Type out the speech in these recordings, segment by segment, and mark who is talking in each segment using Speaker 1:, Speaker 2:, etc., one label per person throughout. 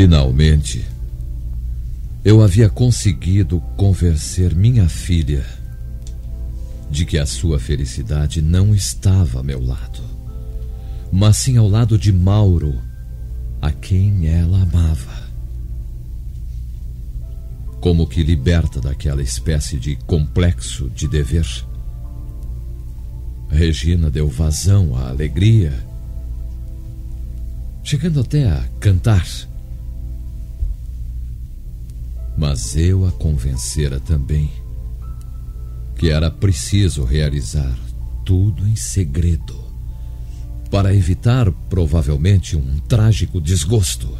Speaker 1: Finalmente, eu havia conseguido convencer minha filha de que a sua felicidade não estava a meu lado, mas sim ao lado de Mauro, a quem ela amava. Como que liberta daquela espécie de complexo de dever. Regina deu vazão à alegria, chegando até a cantar mas eu a convencera também que era preciso realizar tudo em segredo para evitar provavelmente um trágico desgosto.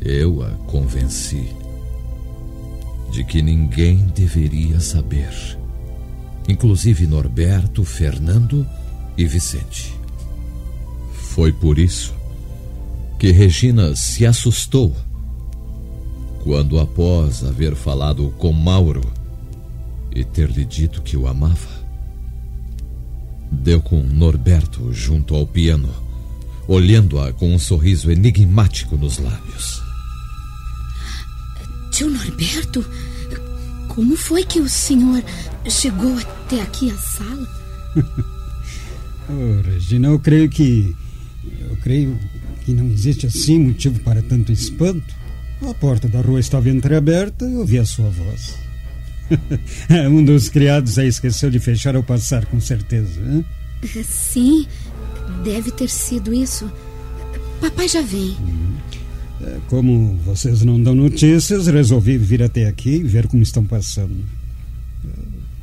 Speaker 1: Eu a convenci de que ninguém deveria saber, inclusive Norberto, Fernando e Vicente. Foi por isso que Regina se assustou quando, após haver falado com Mauro e ter-lhe dito que o amava, deu com Norberto junto ao piano, olhando-a com um sorriso enigmático nos lábios.
Speaker 2: Tio Norberto, como foi que o senhor chegou até aqui à sala?
Speaker 3: oh, Regina, eu creio que. Eu creio que não existe assim motivo para tanto espanto. A porta da rua estava entreaberta e ouvi a sua voz. um dos criados aí esqueceu de fechar ao passar, com certeza. Hein?
Speaker 2: Sim, deve ter sido isso. Papai já vem. Hum.
Speaker 3: Como vocês não dão notícias, resolvi vir até aqui e ver como estão passando.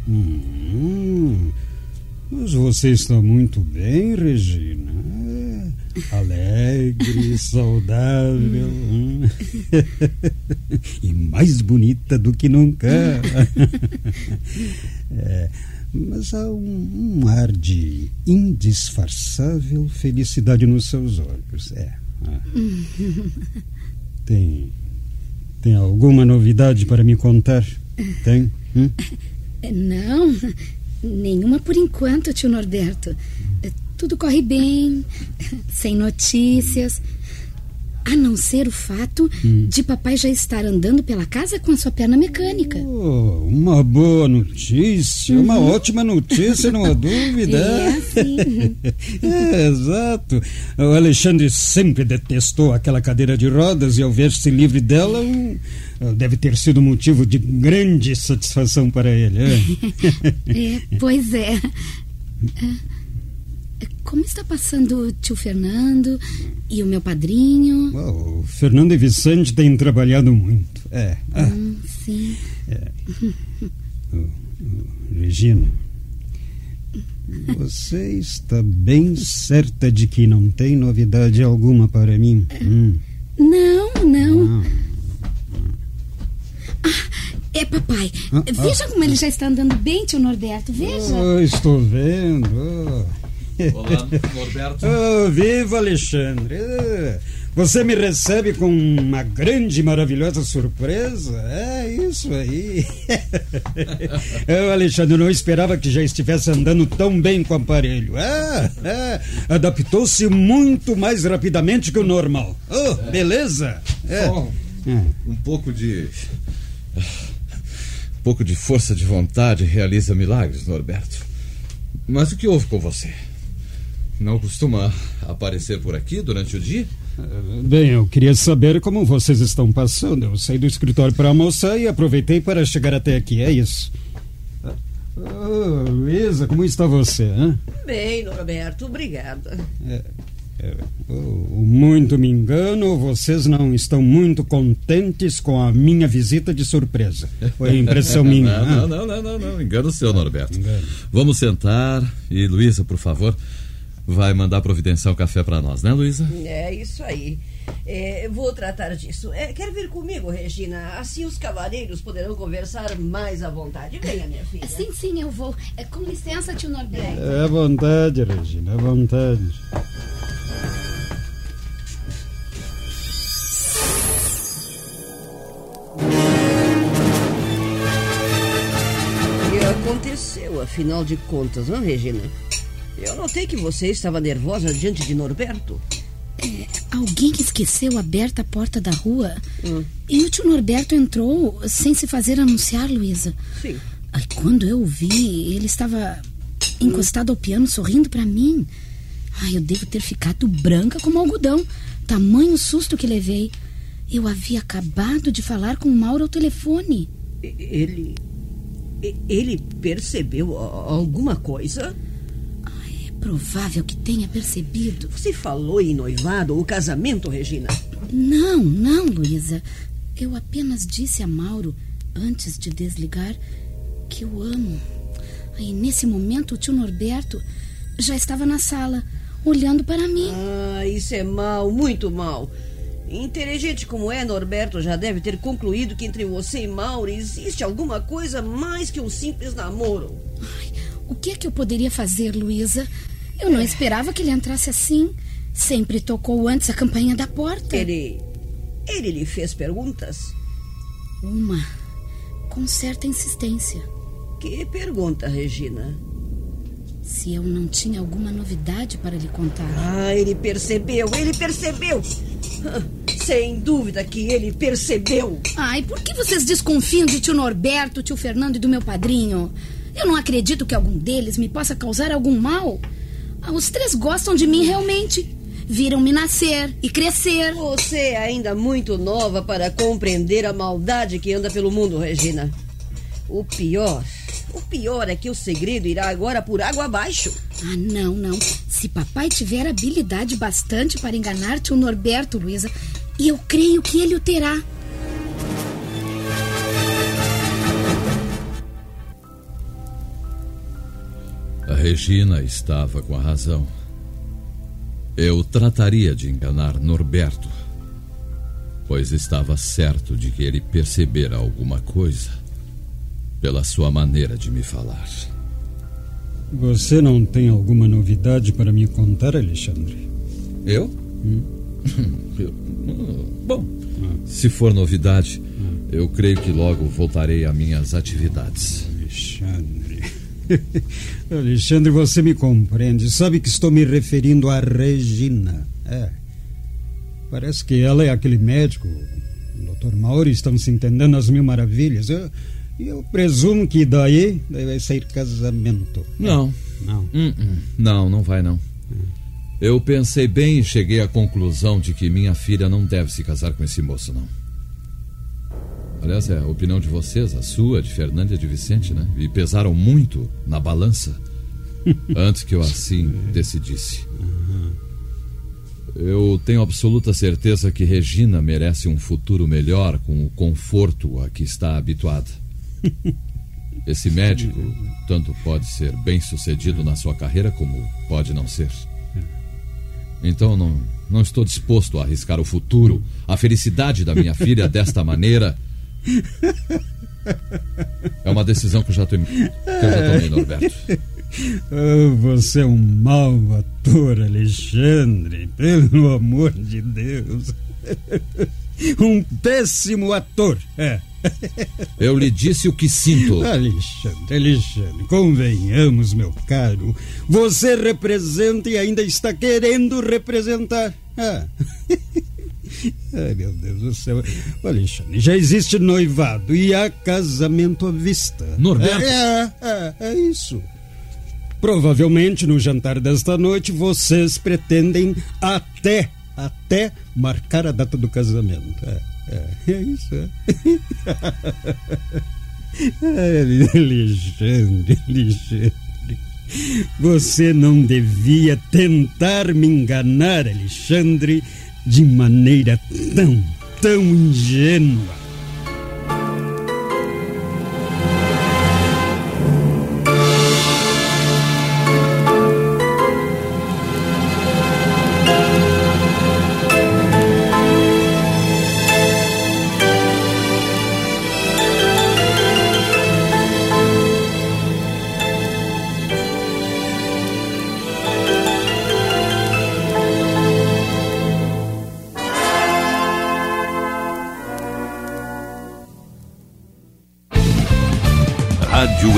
Speaker 3: Hum, mas você está muito bem, Regina. Alegre, saudável hum. e mais bonita do que nunca. é, mas há um, um, ar de indisfarçável felicidade nos seus olhos. É. Ah. Tem, tem alguma novidade para me contar? Tem? Hum?
Speaker 2: Não, nenhuma por enquanto, tio Norberto. Tudo corre bem, sem notícias. A não ser o fato hum. de papai já estar andando pela casa com a sua perna mecânica.
Speaker 3: Oh, uma boa notícia, uhum. uma ótima notícia, não há dúvida.
Speaker 2: É, sim.
Speaker 3: é, exato. O Alexandre sempre detestou aquela cadeira de rodas e ao ver-se livre dela, um, deve ter sido motivo de grande satisfação para ele.
Speaker 2: É, é pois é. Como está passando o tio Fernando e o meu padrinho?
Speaker 3: Oh, o Fernando e Vicente têm trabalhado muito. É.
Speaker 2: Ah. Hum, sim.
Speaker 3: É. Oh, oh, Regina, você está bem certa de que não tem novidade alguma para mim?
Speaker 2: Hum. Não, não. Ah. ah é, papai. Ah, veja ah, como ele já está andando bem, tio Norberto. Veja.
Speaker 3: Oh, estou vendo.
Speaker 1: Olá, Norberto.
Speaker 3: Oh, viva Alexandre! Você me recebe com uma grande e maravilhosa surpresa? É isso aí. Eu, Alexandre, não esperava que já estivesse andando tão bem com o aparelho. É, é. Adaptou-se muito mais rapidamente que o normal. Oh, é. beleza?
Speaker 1: É. Bom, é. um pouco de. Um pouco de força de vontade realiza milagres, Norberto. Mas o que houve com você? Não costuma aparecer por aqui durante o dia?
Speaker 3: Bem, eu queria saber como vocês estão passando. Eu saí do escritório para almoçar e aproveitei para chegar até aqui, é isso. Oh, Luísa, como está você? Hein?
Speaker 4: Bem, Norberto, obrigada.
Speaker 3: É, é, oh, muito me engano, vocês não estão muito contentes com a minha visita de surpresa. Foi impressão minha.
Speaker 1: não, não, não, não, não, engano seu, Norberto. Engano. Vamos sentar e, Luísa, por favor, vai mandar providenciar um café para nós, né, Luísa?
Speaker 4: É isso aí. É, vou tratar disso. É, quer vir comigo, Regina? Assim os cavaleiros poderão conversar mais à vontade. Venha, minha filha.
Speaker 2: Sim, sim, eu vou. É, com licença, tio Norberto.
Speaker 3: É à vontade, Regina, à vontade.
Speaker 4: O que aconteceu, afinal de contas, não, Regina? Eu notei que você estava nervosa diante de Norberto.
Speaker 2: É, alguém esqueceu aberta a porta da rua hum. e o tio Norberto entrou sem se fazer anunciar, Luísa.
Speaker 4: Sim.
Speaker 2: Aí quando eu vi, ele estava encostado ao piano sorrindo para mim. Ai, eu devo ter ficado branca como algodão. Tamanho susto que levei. Eu havia acabado de falar com o Mauro ao telefone.
Speaker 4: Ele. Ele percebeu alguma coisa?
Speaker 2: Provável que tenha percebido.
Speaker 4: Você falou em noivado ou casamento, Regina?
Speaker 2: Não, não, Luísa. Eu apenas disse a Mauro, antes de desligar, que o amo. Aí, nesse momento, o tio Norberto já estava na sala, olhando para mim.
Speaker 4: Ah, isso é mal, muito mal. Inteligente como é, Norberto já deve ter concluído que entre você e Mauro existe alguma coisa mais que um simples namoro.
Speaker 2: Ai, o que é que eu poderia fazer, Luísa? Eu não esperava que ele entrasse assim. Sempre tocou antes a campainha da porta.
Speaker 4: Ele. Ele lhe fez perguntas?
Speaker 2: Uma. Com certa insistência.
Speaker 4: Que pergunta, Regina?
Speaker 2: Se eu não tinha alguma novidade para lhe contar.
Speaker 4: Ah, ele percebeu, ele percebeu! Sem dúvida que ele percebeu.
Speaker 2: Ai, por que vocês desconfiam de tio Norberto, tio Fernando e do meu padrinho? Eu não acredito que algum deles me possa causar algum mal. Ah, os três gostam de mim realmente. Viram-me nascer e crescer.
Speaker 4: Você é ainda muito nova para compreender a maldade que anda pelo mundo, Regina. O pior, o pior é que o segredo irá agora por água abaixo.
Speaker 2: Ah, não, não. Se papai tiver habilidade bastante para enganar tio Norberto, Luísa, e eu creio que ele o terá.
Speaker 1: Regina estava com a razão. Eu trataria de enganar Norberto, pois estava certo de que ele percebera alguma coisa pela sua maneira de me falar.
Speaker 3: Você não tem alguma novidade para me contar, Alexandre?
Speaker 1: Eu? Hum? eu bom, ah. se for novidade, ah. eu creio que logo voltarei a minhas atividades.
Speaker 3: Alexandre. Alexandre, você me compreende. Sabe que estou me referindo a Regina. É. Parece que ela é aquele médico. O Dr. Mauro estão se entendendo as mil maravilhas. Eu, eu presumo que daí vai sair casamento.
Speaker 1: Não.
Speaker 3: É. Não.
Speaker 1: Uh -uh. Não, não vai não. Eu pensei bem e cheguei à conclusão de que minha filha não deve se casar com esse moço, não. Aliás, é a opinião de vocês, a sua, de Fernanda e de Vicente, né? E pesaram muito na balança antes que eu assim decidisse. Eu tenho absoluta certeza que Regina merece um futuro melhor com o conforto a que está habituada. Esse médico tanto pode ser bem sucedido na sua carreira como pode não ser. Então não, não estou disposto a arriscar o futuro, a felicidade da minha filha desta maneira é uma decisão que eu já, tomei, que eu já tomei, Norberto.
Speaker 3: Oh, você é um mau ator, Alexandre. Pelo amor de Deus. Um péssimo ator. É.
Speaker 1: Eu lhe disse o que sinto.
Speaker 3: Alexandre, Alexandre, convenhamos, meu caro. Você representa e ainda está querendo representar. Ah. Ai, meu Deus do céu. Alexandre, já existe noivado e há casamento à vista.
Speaker 1: Norberto?
Speaker 3: É, é, é isso. Provavelmente no jantar desta noite vocês pretendem até, até marcar a data do casamento. É, é, é isso. É. Alexandre, Alexandre. Você não devia tentar me enganar, Alexandre, de maneira tão, tão ingênua.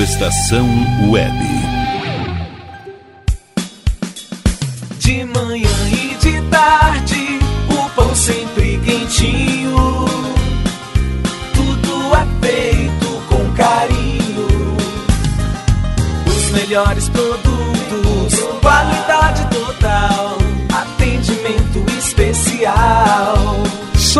Speaker 5: Estação Web.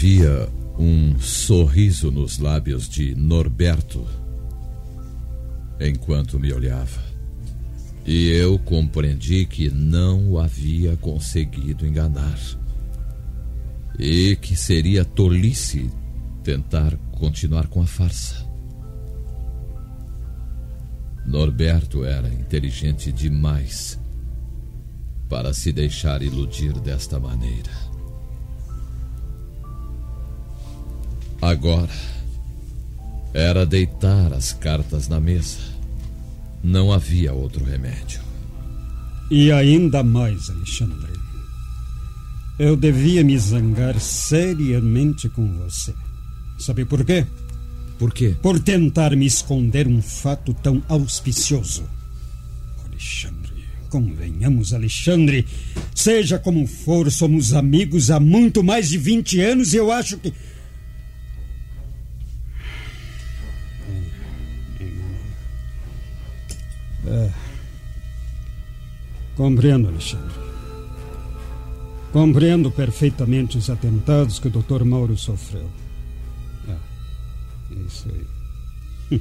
Speaker 1: Havia um sorriso nos lábios de Norberto enquanto me olhava. E eu compreendi que não o havia conseguido enganar. E que seria tolice tentar continuar com a farsa. Norberto era inteligente demais para se deixar iludir desta maneira. Agora era deitar as cartas na mesa. Não havia outro remédio.
Speaker 3: E ainda mais, Alexandre. Eu devia me zangar seriamente com você. Sabe por quê?
Speaker 1: Por quê?
Speaker 3: Por tentar me esconder um fato tão auspicioso. Alexandre, convenhamos, Alexandre. Seja como for, somos amigos há muito mais de 20 anos e eu acho que. É. Compreendo, Alexandre. Compreendo perfeitamente os atentados que o Dr. Mauro sofreu. É, isso aí. Hum.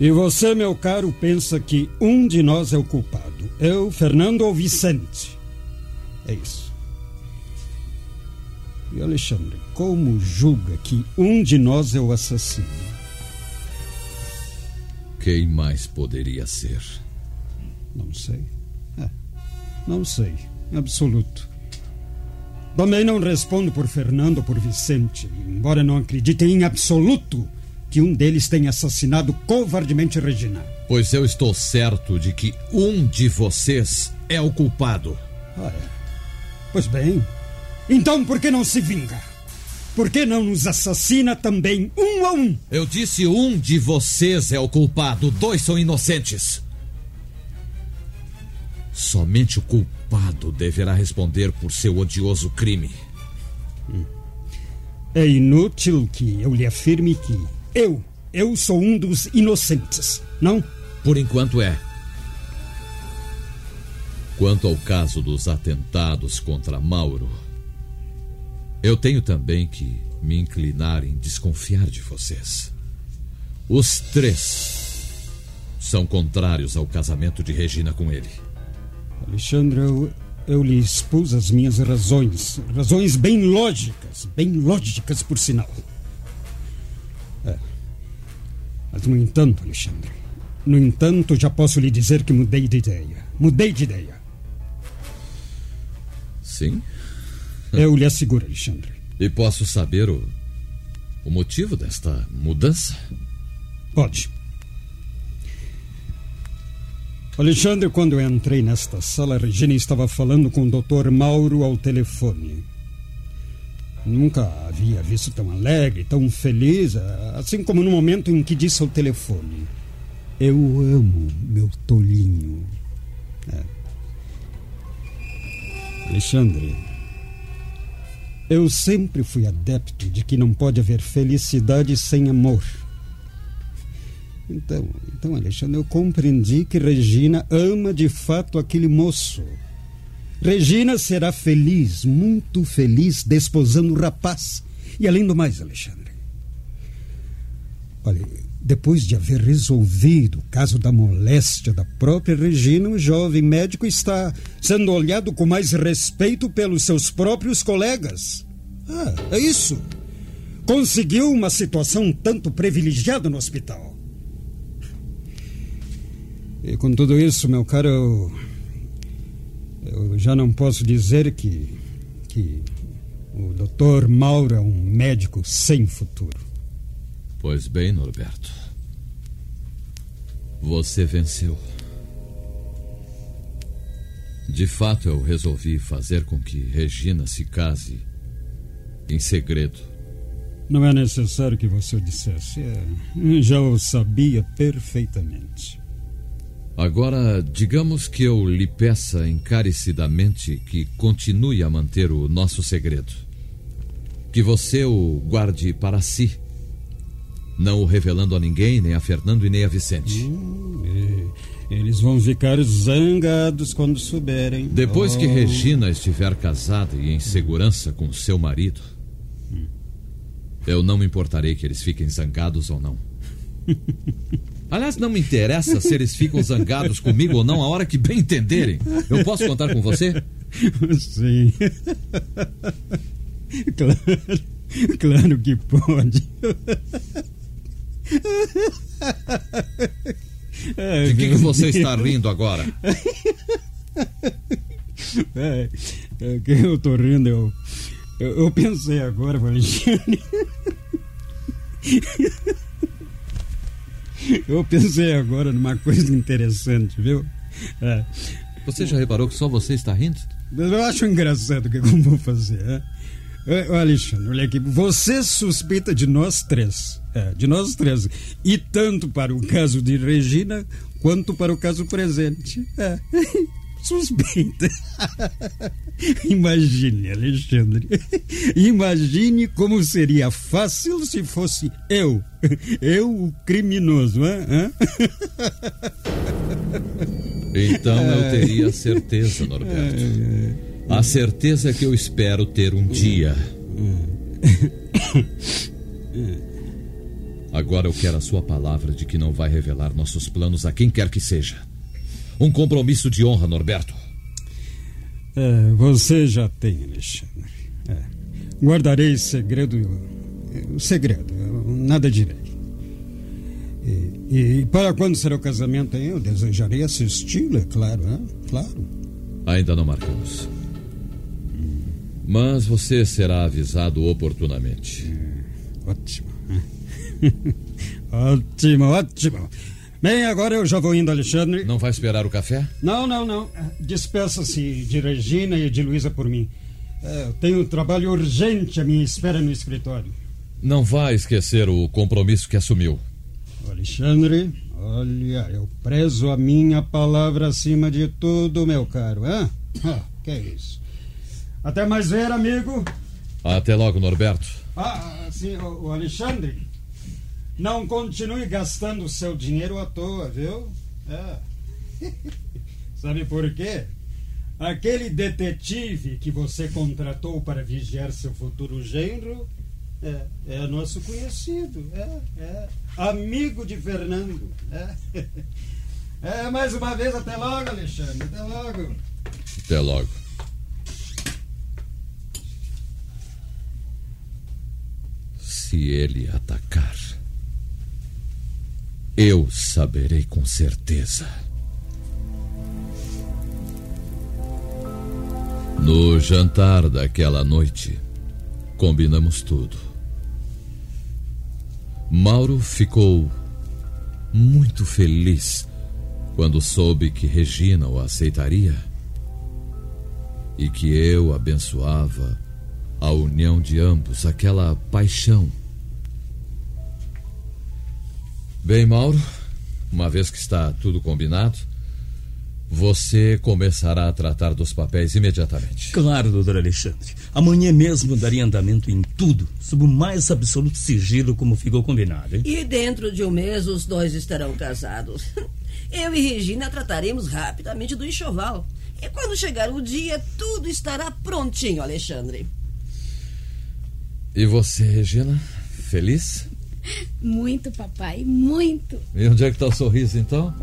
Speaker 3: E você, meu caro, pensa que um de nós é o culpado. Eu, Fernando ou Vicente? É isso. E Alexandre, como julga que um de nós é o assassino?
Speaker 1: Quem mais poderia ser?
Speaker 3: Não sei. É, não sei. Absoluto. Também não respondo por Fernando ou por Vicente, embora não acredite em absoluto que um deles tenha assassinado covardemente Regina.
Speaker 1: Pois eu estou certo de que um de vocês é o culpado.
Speaker 3: Ah, é. Pois bem. Então por que não se vinga? Por que não nos assassina também um a um?
Speaker 1: Eu disse um de vocês é o culpado, dois são inocentes. Somente o culpado deverá responder por seu odioso crime.
Speaker 3: É inútil que eu lhe afirme que eu, eu sou um dos inocentes, não?
Speaker 1: Por enquanto é. Quanto ao caso dos atentados contra Mauro, eu tenho também que me inclinar em desconfiar de vocês. Os três são contrários ao casamento de Regina com ele.
Speaker 3: Alexandre, eu, eu lhe expus as minhas razões. Razões bem lógicas, bem lógicas, por sinal. É. Mas, no entanto, Alexandre, no entanto, já posso lhe dizer que mudei de ideia. Mudei de ideia.
Speaker 1: Sim?
Speaker 3: Eu lhe asseguro, Alexandre.
Speaker 1: E posso saber o, o motivo desta mudança?
Speaker 3: Pode. Alexandre, quando eu entrei nesta sala, a Regina estava falando com o Dr. Mauro ao telefone. Nunca havia visto tão alegre, tão feliz, assim como no momento em que disse ao telefone: Eu amo meu tolinho. É. Alexandre, eu sempre fui adepto de que não pode haver felicidade sem amor. Então, então, Alexandre, eu compreendi que Regina ama de fato aquele moço. Regina será feliz, muito feliz, desposando o rapaz. E além do mais, Alexandre. Olha, depois de haver resolvido o caso da moléstia da própria Regina, o jovem médico está sendo olhado com mais respeito pelos seus próprios colegas. Ah, é isso. Conseguiu uma situação um tanto privilegiada no hospital. E com tudo isso, meu caro, eu, eu já não posso dizer que, que o doutor Mauro é um médico sem futuro.
Speaker 1: Pois bem, Norberto. Você venceu. De fato, eu resolvi fazer com que Regina se case em segredo.
Speaker 3: Não é necessário que você o dissesse. É, já o sabia perfeitamente.
Speaker 1: Agora, digamos que eu lhe peça encarecidamente que continue a manter o nosso segredo. Que você o guarde para si, não o revelando a ninguém, nem a Fernando e nem a Vicente.
Speaker 3: Hum, é, eles vão ficar zangados quando souberem.
Speaker 1: Depois que
Speaker 3: Oh.
Speaker 1: Regina estiver casada e em segurança com seu marido, eu não me importarei que eles fiquem zangados ou não. Aliás, não me interessa se eles ficam zangados comigo ou não, a hora que bem entenderem. Eu posso contar com você?
Speaker 3: Sim. Claro, claro que pode.
Speaker 1: De que, que você está rindo agora?
Speaker 3: É, é que eu tô rindo, eu, eu, eu pensei agora, Alexandre. Eu pensei agora numa coisa interessante, viu? É,
Speaker 1: Você já reparou que só você está rindo?
Speaker 3: Eu acho engraçado o que eu vou fazer. Hein? Alexandre, olha aqui. Você suspeita de nós três. É, de nós três. E tanto para o caso de Regina, quanto para o caso presente. É. Suspeita. Imagine, Alexandre. Imagine como seria fácil se fosse eu. Eu, o criminoso, hein?
Speaker 1: Então eu teria certeza, Norberto. A certeza que eu espero ter um dia. Agora eu quero a sua palavra de que não vai revelar nossos planos a quem quer que seja. Um compromisso de honra, Norberto.
Speaker 3: É, você já tem, Alexandre. É. Guardarei segredo. O segredo, nada direi. E, e, para quando será o casamento, hein? eu desejarei assisti-lo, é claro, hein? claro.
Speaker 1: Ainda não marcamos. Mas você será avisado oportunamente.
Speaker 3: Ótimo. ótimo, ótimo. Bem, agora eu já vou indo, Alexandre.
Speaker 1: Não vai esperar o café?
Speaker 3: Não, não, não. Despeça-se de Regina e de Luísa por mim. É, eu tenho um trabalho urgente à minha espera no escritório.
Speaker 1: Não vá esquecer o compromisso que assumiu.
Speaker 3: Alexandre, olha, eu prezo a minha palavra acima de tudo, meu caro. Hã? Ah, que é isso? Até mais ver, amigo.
Speaker 1: Até logo, Norberto.
Speaker 3: Ah, sim, o, Alexandre. Não continue gastando seu dinheiro à toa, viu? É. Sabe por quê? Aquele detetive que você contratou para vigiar seu futuro genro é, é nosso conhecido, é, é amigo de Fernando. É. é, mais uma vez, até logo, Alexandre, até logo.
Speaker 1: Até logo. Se ele atacar, eu saberei com certeza. No jantar daquela noite, combinamos tudo. Mauro ficou muito feliz quando soube que Regina o aceitaria e que eu abençoava a união de ambos, aquela paixão. Bem, Mauro, uma vez que está tudo combinado, você começará a tratar dos papéis imediatamente.
Speaker 5: Claro, doutor Alexandre. Amanhã mesmo daria andamento em tudo, sob o mais absoluto sigilo, como ficou combinado, hein?
Speaker 4: E dentro de um mês os dois estarão casados. Eu e Regina trataremos rapidamente do enxoval. E quando chegar o dia, tudo estará prontinho, Alexandre.
Speaker 1: E você, Regina? Feliz?
Speaker 2: Muito, papai, muito.
Speaker 1: E onde é que está o sorriso, então?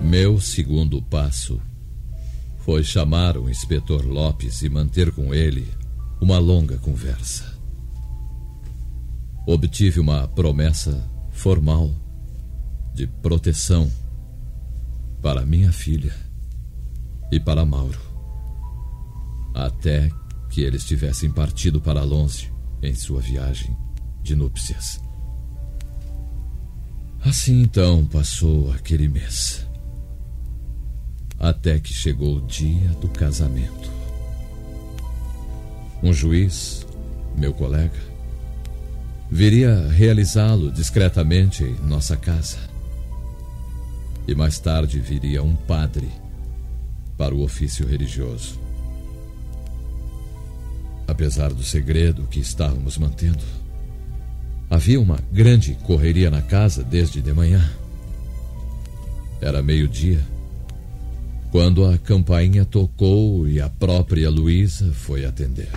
Speaker 1: Meu segundo passo foi chamar o inspetor Lopes e manter com ele uma longa conversa. Obtive uma promessa formal de proteção para minha filha e para Mauro, até que eles tivessem partido para longe em sua viagem de núpcias. Assim então passou aquele mês até que chegou o dia do casamento. Um juiz, meu colega, viria realizá-lo discretamente em nossa casa. E mais tarde viria um padre para o ofício religioso. Apesar do segredo que estávamos mantendo, havia uma grande correria na casa desde de manhã. Era meio-dia quando a campainha tocou e a própria Luísa foi atender.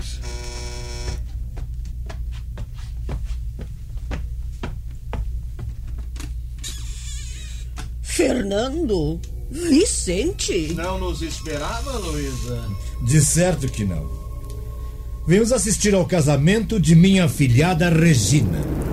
Speaker 4: Fernando? Vicente?
Speaker 6: Não nos esperava, Luísa?
Speaker 7: De certo que não. Vemos assistir ao casamento de minha filhada Regina.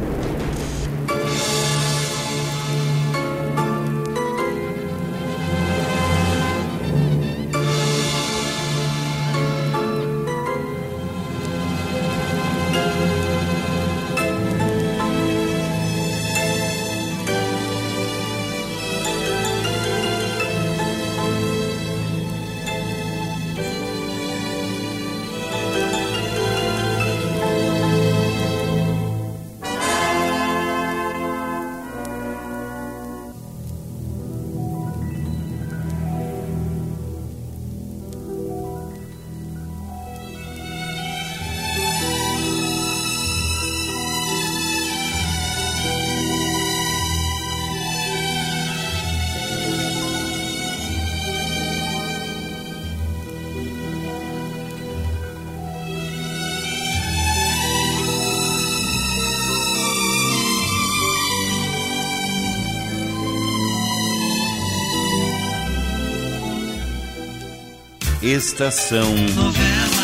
Speaker 8: Estação Novela.